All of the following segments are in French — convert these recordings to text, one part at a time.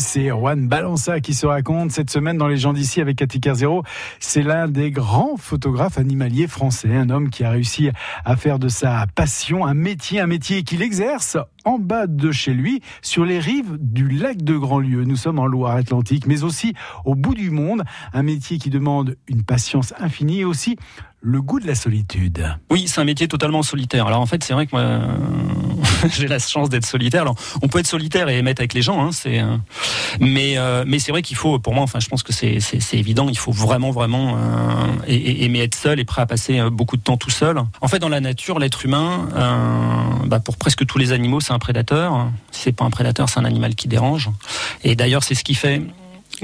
c'est Juan Balança qui se raconte cette semaine dans les gens d'ici avec Cathy Zéro. C'est l'un des grands photographes animaliers français, un homme qui a réussi à faire de sa passion un métier, un métier qu'il exerce en bas de chez lui, sur les rives du lac de Grandlieu. Nous sommes en Loire-Atlantique, mais aussi au bout du monde, un métier qui demande une patience infinie et aussi le goût de la solitude. Oui, c'est un métier totalement solitaire. Alors en fait, c'est vrai que moi, j'ai la chance d'être solitaire. Alors, on peut être solitaire et émettre avec les gens, hein, c'est. Euh, mais euh, mais c'est vrai qu'il faut, pour moi, enfin, je pense que c'est évident. Il faut vraiment vraiment euh, aimer être seul et prêt à passer beaucoup de temps tout seul. En fait, dans la nature, l'être humain, bah, pour presque tous les animaux, c'est un prédateur. Si c'est pas un prédateur, c'est un animal qui dérange. Et d'ailleurs, c'est ce qui fait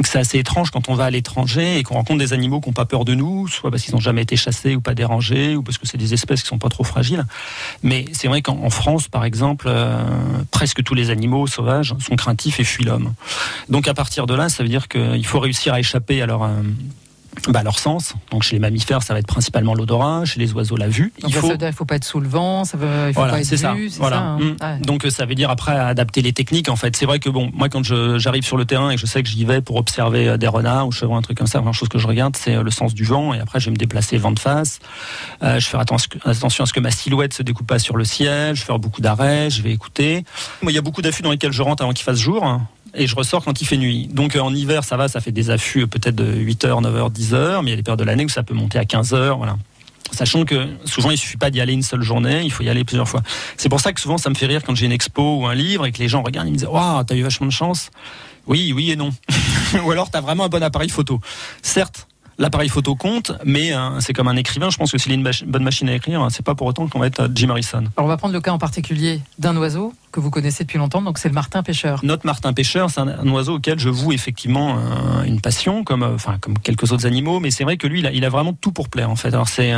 c'est assez étrange quand on va à l'étranger et qu'on rencontre des animaux qui n'ont pas peur de nous, soit parce qu'ils n'ont jamais été chassés ou pas dérangés, ou parce que c'est des espèces qui sont pas trop fragiles. Mais c'est vrai qu'en France, par exemple, euh, presque tous les animaux sauvages sont craintifs et fuient l'homme. Donc à partir de là, ça veut dire qu'il faut réussir à échapper à leur, euh, bah, leur sens. Donc chez les mammifères, ça va être principalement l'odorat, chez les oiseaux la vue. il faut... faut pas être sous le vent, ça veut, il faut pas être ça. vu, voilà. Ça, hein. mmh. Donc euh, ça veut dire après adapter les techniques. En fait, c'est vrai que bon, moi quand j'arrive sur le terrain et que je sais que j'y vais pour observer euh, des renards ou je vois un truc comme ça, la chose que je regarde, c'est euh, le sens du vent. Et après, je vais me déplacer vent de face. Euh, je fais attention à ce que ma silhouette se découpe pas sur le ciel. Je vais faire beaucoup d'arrêts. Je vais écouter. Moi, il y a beaucoup d'affûts dans lesquels je rentre avant qu'il fasse jour et je ressors quand il fait nuit. Donc euh, en hiver, ça va, ça fait des affûts peut-être de 8h, 9h, 10h, mais il y a des périodes de l'année où ça peut monter à 15h, voilà. Sachant que souvent il suffit pas d'y aller une seule journée, il faut y aller plusieurs fois. C'est pour ça que souvent ça me fait rire quand j'ai une expo ou un livre et que les gens regardent, ils me disent Waouh, t'as eu vachement de chance. Oui, oui et non. ou alors t'as vraiment un bon appareil photo. Certes, l'appareil photo compte, mais euh, c'est comme un écrivain. Je pense que s'il a une bonne machine à écrire, c'est pas pour autant qu'on va être Jim Harrison. Alors on va prendre le cas en particulier d'un oiseau que vous connaissez depuis longtemps, donc c'est le martin pêcheur. Notre martin pêcheur, c'est un, oiseau auquel je voue effectivement euh, une passion, comme, euh, enfin, comme quelques autres animaux, mais c'est vrai que lui, il a, il a, vraiment tout pour plaire en fait. Alors c'est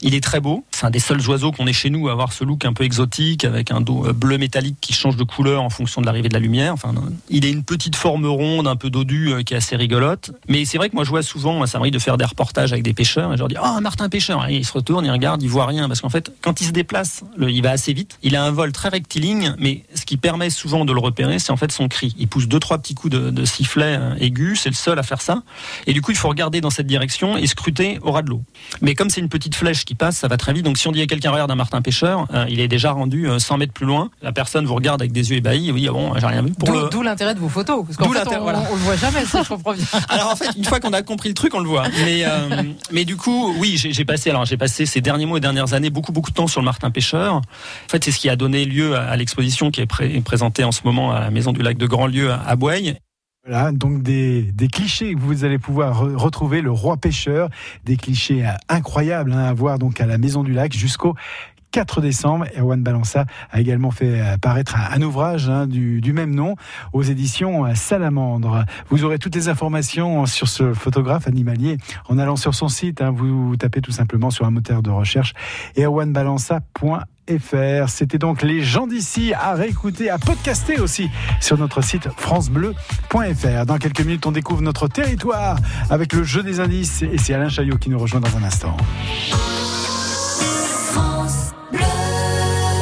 il est très beau. C'est un des seuls oiseaux qu'on ait chez nous à avoir ce look un peu exotique avec un dos bleu métallique qui change de couleur en fonction de l'arrivée de la lumière. Enfin, il a une petite forme ronde, un peu dodue, qui est assez rigolote. Mais c'est vrai que moi, je vois souvent, ça m'arrive de faire des reportages avec des pêcheurs et je leur dis, oh, martin pêcheur. Et il se retourne, il regarde, il voit rien. Parce qu'en fait, quand il se déplace, il va assez vite. Il a un vol très rectiligne, mais ce qui permet souvent de le repérer, c'est en fait son cri. Il pousse deux, trois petits coups de, sifflet euh, aigus. C'est le seul à faire ça. Et du coup, il faut regarder dans cette direction et scruter au ras de l'eau. Mais comme c'est une petite flèche qui passe, ça va très vite. Donc si on dit à quelqu'un regarde un martin pêcheur, euh, il est déjà rendu 100 euh, mètres plus loin. La personne vous regarde avec des yeux ébahis. Oui, ah bon, j'ai rien vu. D'où l'intérêt de vos photos. Parce qu'en fait, on, voilà. on, le voit jamais, ça, je comprends bien. Alors en fait, une fois qu'on a compris le truc, on le voit. Mais mais du coup, oui, j'ai passé alors j'ai passé ces derniers mois et dernières années beaucoup beaucoup de temps sur le martin pêcheur. En fait, c'est ce qui a donné lieu à, l'exposition qui est présentée en ce moment à la Maison du Lac de Grandlieu à, à Voilà, donc des, des, clichés que vous allez pouvoir retrouver, le roi pêcheur, des clichés euh, incroyables hein, à voir donc à la Maison du Lac jusqu'au 4 décembre. Erwan Balança a également fait euh, paraître un, ouvrage hein, du, même nom aux éditions euh, Salamandre. Vous aurez toutes les informations sur ce photographe animalier en allant sur son site. Hein, vous tapez tout simplement sur un moteur de recherche erwanbalança.fr. C'était donc les gens d'ici à réécouter, à podcaster aussi sur notre site francebleu.fr. Dans quelques minutes, on découvre notre territoire avec le jeu des indices et c'est Alain Chaillot qui nous rejoint dans un instant.